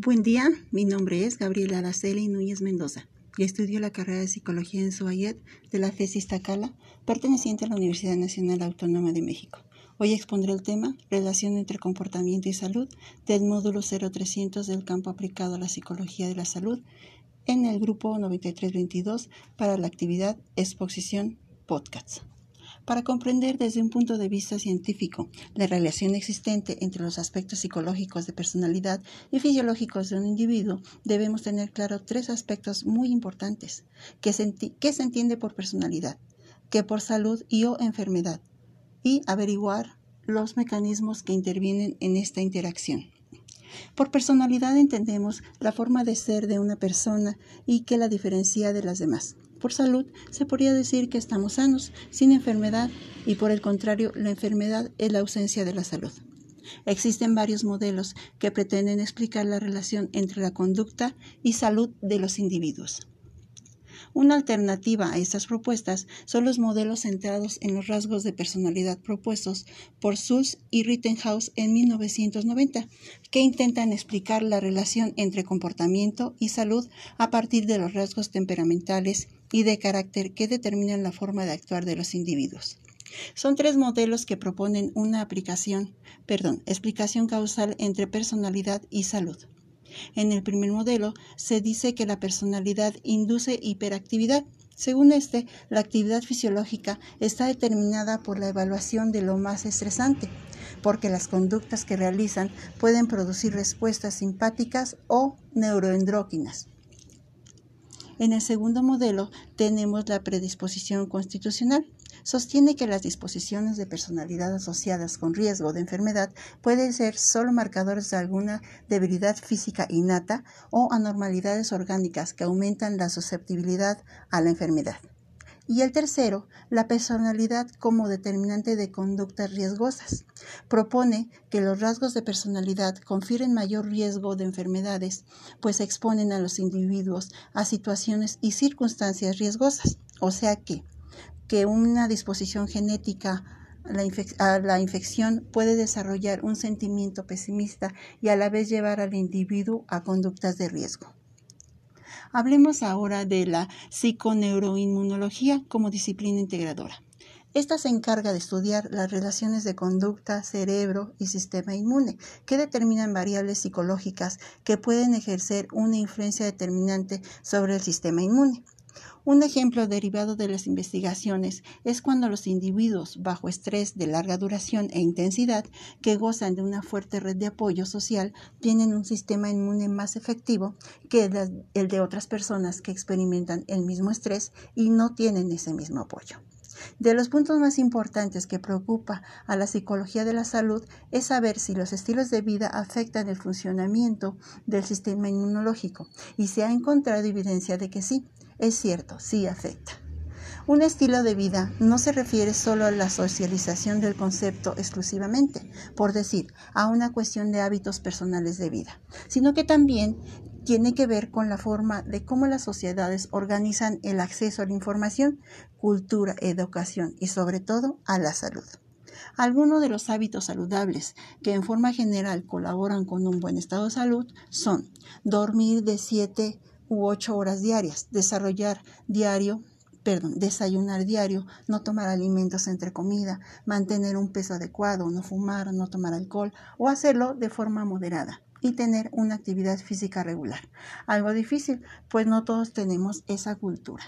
Buen día, mi nombre es Gabriela Araceli Núñez Mendoza y estudio la carrera de Psicología en SUAYET de la FES Iztacala, perteneciente a la Universidad Nacional Autónoma de México. Hoy expondré el tema Relación entre comportamiento y salud del módulo 0300 del campo aplicado a la psicología de la salud en el grupo 9322 para la actividad Exposición Podcasts para comprender desde un punto de vista científico la relación existente entre los aspectos psicológicos de personalidad y fisiológicos de un individuo, debemos tener claro tres aspectos muy importantes. ¿Qué se, entiende por personalidad? ¿Qué por salud y o enfermedad? Y averiguar los mecanismos que intervienen en esta interacción. Por personalidad entendemos la forma de ser de una persona y que la diferencia de las demás. Por salud, se podría decir que estamos sanos, sin enfermedad, y por el contrario, la enfermedad es la ausencia de la salud. Existen varios modelos que pretenden explicar la relación entre la conducta y salud de los individuos. Una alternativa a estas propuestas son los modelos centrados en los rasgos de personalidad propuestos por Sulz y Rittenhouse en 1990, que intentan explicar la relación entre comportamiento y salud a partir de los rasgos temperamentales y de carácter que determinan la forma de actuar de los individuos. Son tres modelos que proponen una aplicación, perdón, explicación causal entre personalidad y salud. En el primer modelo se dice que la personalidad induce hiperactividad. Según este, la actividad fisiológica está determinada por la evaluación de lo más estresante, porque las conductas que realizan pueden producir respuestas simpáticas o neuroendróquinas. En el segundo modelo tenemos la predisposición constitucional. Sostiene que las disposiciones de personalidad asociadas con riesgo de enfermedad pueden ser solo marcadores de alguna debilidad física innata o anormalidades orgánicas que aumentan la susceptibilidad a la enfermedad. Y el tercero, la personalidad como determinante de conductas riesgosas. Propone que los rasgos de personalidad confieren mayor riesgo de enfermedades, pues exponen a los individuos a situaciones y circunstancias riesgosas. O sea que, que una disposición genética a la infección puede desarrollar un sentimiento pesimista y a la vez llevar al individuo a conductas de riesgo. Hablemos ahora de la psiconeuroinmunología como disciplina integradora. Esta se encarga de estudiar las relaciones de conducta, cerebro y sistema inmune, que determinan variables psicológicas que pueden ejercer una influencia determinante sobre el sistema inmune. Un ejemplo derivado de las investigaciones es cuando los individuos bajo estrés de larga duración e intensidad que gozan de una fuerte red de apoyo social tienen un sistema inmune más efectivo que el de otras personas que experimentan el mismo estrés y no tienen ese mismo apoyo. De los puntos más importantes que preocupa a la psicología de la salud es saber si los estilos de vida afectan el funcionamiento del sistema inmunológico y se ha encontrado evidencia de que sí, es cierto, sí afecta. Un estilo de vida no se refiere solo a la socialización del concepto exclusivamente, por decir, a una cuestión de hábitos personales de vida, sino que también tiene que ver con la forma de cómo las sociedades organizan el acceso a la información, cultura, educación y sobre todo a la salud. Algunos de los hábitos saludables que en forma general colaboran con un buen estado de salud son dormir de 7 u ocho horas diarias, desarrollar diario, perdón, desayunar diario, no tomar alimentos entre comida, mantener un peso adecuado, no fumar, no tomar alcohol o hacerlo de forma moderada y tener una actividad física regular. Algo difícil, pues no todos tenemos esa cultura.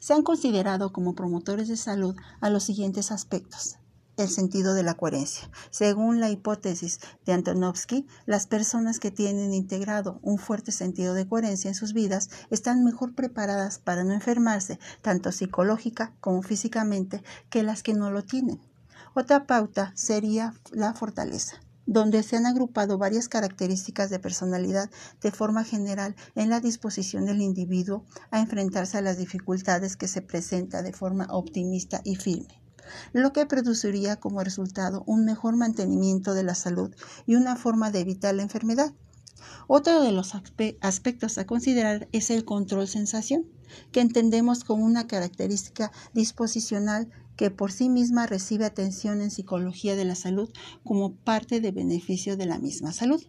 Se han considerado como promotores de salud a los siguientes aspectos el sentido de la coherencia. Según la hipótesis de Antonovsky, las personas que tienen integrado un fuerte sentido de coherencia en sus vidas están mejor preparadas para no enfermarse, tanto psicológica como físicamente, que las que no lo tienen. Otra pauta sería la fortaleza donde se han agrupado varias características de personalidad de forma general en la disposición del individuo a enfrentarse a las dificultades que se presenta de forma optimista y firme lo que produciría como resultado un mejor mantenimiento de la salud y una forma de evitar la enfermedad. Otro de los aspectos a considerar es el control sensación, que entendemos como una característica disposicional que por sí misma recibe atención en psicología de la salud como parte de beneficio de la misma salud.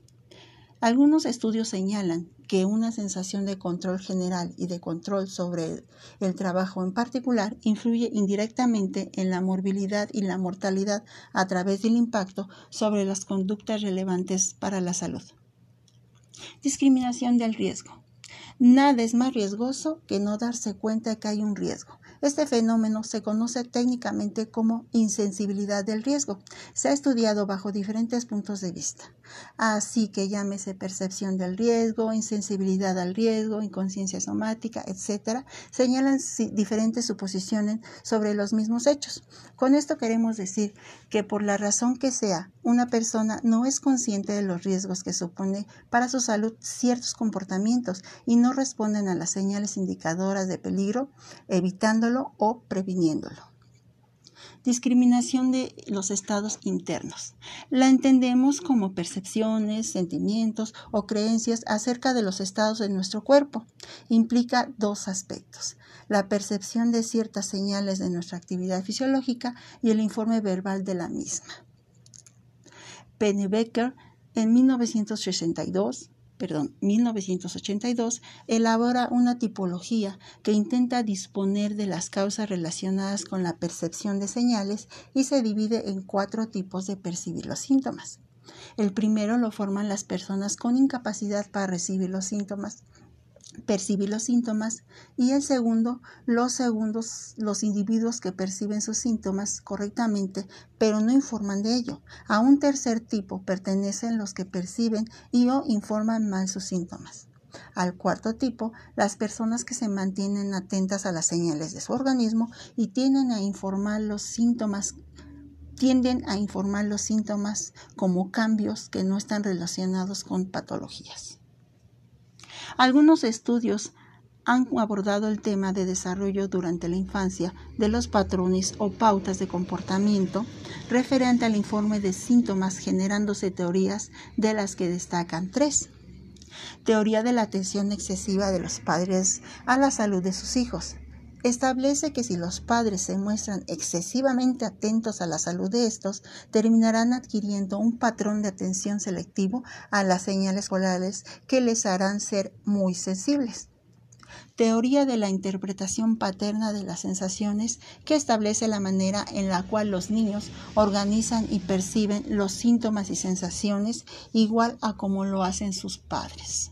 Algunos estudios señalan que una sensación de control general y de control sobre el trabajo en particular influye indirectamente en la morbilidad y la mortalidad a través del impacto sobre las conductas relevantes para la salud. Discriminación del riesgo. Nada es más riesgoso que no darse cuenta que hay un riesgo. Este fenómeno se conoce técnicamente como insensibilidad del riesgo. Se ha estudiado bajo diferentes puntos de vista. Así que llámese percepción del riesgo, insensibilidad al riesgo, inconsciencia somática, etc., señalan diferentes suposiciones sobre los mismos hechos. Con esto queremos decir que por la razón que sea, una persona no es consciente de los riesgos que supone para su salud ciertos comportamientos y no responden a las señales indicadoras de peligro, o previniéndolo. Discriminación de los estados internos. La entendemos como percepciones, sentimientos o creencias acerca de los estados de nuestro cuerpo. Implica dos aspectos, la percepción de ciertas señales de nuestra actividad fisiológica y el informe verbal de la misma. Pennebecker en 1962 perdón, 1982, elabora una tipología que intenta disponer de las causas relacionadas con la percepción de señales y se divide en cuatro tipos de percibir los síntomas. El primero lo forman las personas con incapacidad para recibir los síntomas, percibir los síntomas y el segundo, los segundos, los individuos que perciben sus síntomas correctamente, pero no informan de ello. A un tercer tipo pertenecen los que perciben y o informan mal sus síntomas. Al cuarto tipo, las personas que se mantienen atentas a las señales de su organismo y tienden a informar los síntomas tienden a informar los síntomas como cambios que no están relacionados con patologías. Algunos estudios han abordado el tema de desarrollo durante la infancia de los patrones o pautas de comportamiento referente al informe de síntomas generándose teorías de las que destacan tres. Teoría de la atención excesiva de los padres a la salud de sus hijos, establece que si los padres se muestran excesivamente atentos a la salud de estos, terminarán adquiriendo un patrón de atención selectivo a las señales orales que les harán ser muy sensibles. Teoría de la interpretación paterna de las sensaciones que establece la manera en la cual los niños organizan y perciben los síntomas y sensaciones igual a como lo hacen sus padres.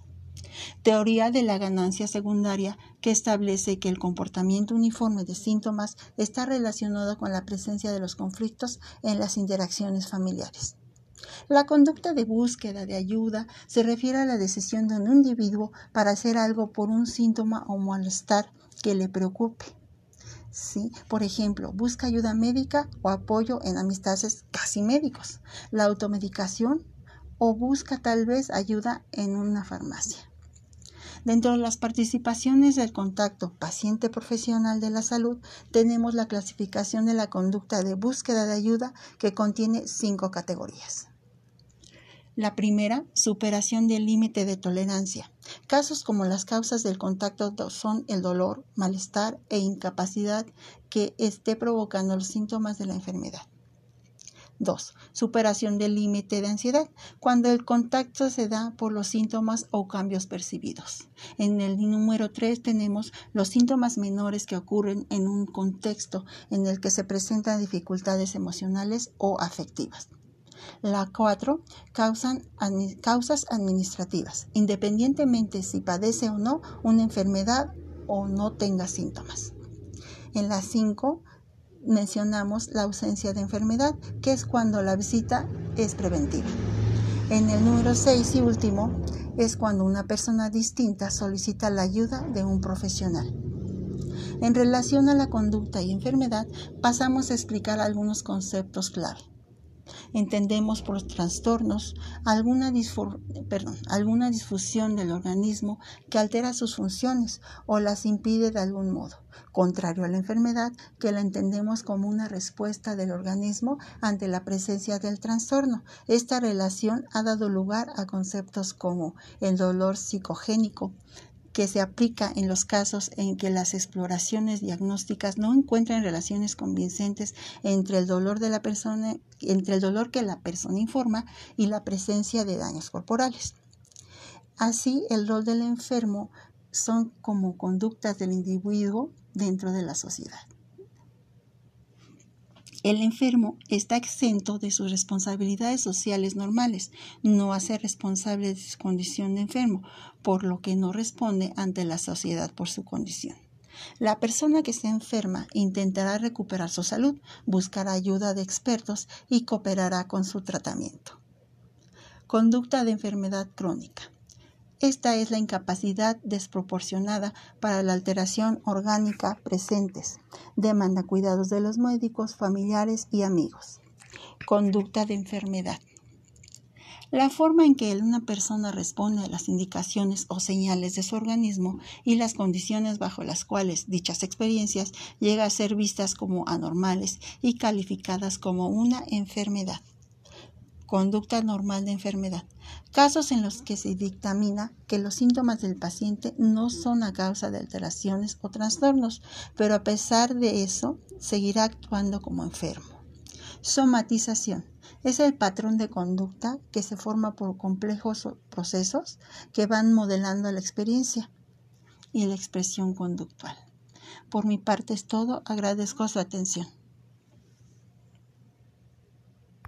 Teoría de la ganancia secundaria que establece que el comportamiento uniforme de síntomas está relacionado con la presencia de los conflictos en las interacciones familiares. La conducta de búsqueda de ayuda se refiere a la decisión de un individuo para hacer algo por un síntoma o malestar que le preocupe. ¿Sí? Por ejemplo, busca ayuda médica o apoyo en amistades casi médicos, la automedicación o busca tal vez ayuda en una farmacia. Dentro de las participaciones del contacto paciente profesional de la salud, tenemos la clasificación de la conducta de búsqueda de ayuda que contiene cinco categorías. La primera, superación del límite de tolerancia. Casos como las causas del contacto son el dolor, malestar e incapacidad que esté provocando los síntomas de la enfermedad. 2. Superación del límite de ansiedad, cuando el contacto se da por los síntomas o cambios percibidos. En el número 3 tenemos los síntomas menores que ocurren en un contexto en el que se presentan dificultades emocionales o afectivas. La 4. causas administrativas, independientemente si padece o no una enfermedad o no tenga síntomas. En la 5 mencionamos la ausencia de enfermedad, que es cuando la visita es preventiva. En el número 6 y último es cuando una persona distinta solicita la ayuda de un profesional. En relación a la conducta y enfermedad, pasamos a explicar algunos conceptos clave. Entendemos por trastornos alguna, alguna disfusión del organismo que altera sus funciones o las impide de algún modo, contrario a la enfermedad que la entendemos como una respuesta del organismo ante la presencia del trastorno. Esta relación ha dado lugar a conceptos como el dolor psicogénico, que se aplica en los casos en que las exploraciones diagnósticas no encuentran relaciones convincentes entre el dolor de la persona, entre el dolor que la persona informa y la presencia de daños corporales. Así, el rol del enfermo son como conductas del individuo dentro de la sociedad. El enfermo está exento de sus responsabilidades sociales normales, no hace responsable de su condición de enfermo, por lo que no responde ante la sociedad por su condición. La persona que está enferma intentará recuperar su salud, buscará ayuda de expertos y cooperará con su tratamiento. Conducta de enfermedad crónica. Esta es la incapacidad desproporcionada para la alteración orgánica presentes. Demanda cuidados de los médicos, familiares y amigos. Conducta de enfermedad. La forma en que una persona responde a las indicaciones o señales de su organismo y las condiciones bajo las cuales dichas experiencias llega a ser vistas como anormales y calificadas como una enfermedad conducta normal de enfermedad. Casos en los que se dictamina que los síntomas del paciente no son a causa de alteraciones o trastornos, pero a pesar de eso seguirá actuando como enfermo. Somatización. Es el patrón de conducta que se forma por complejos procesos que van modelando la experiencia y la expresión conductual. Por mi parte es todo. Agradezco su atención.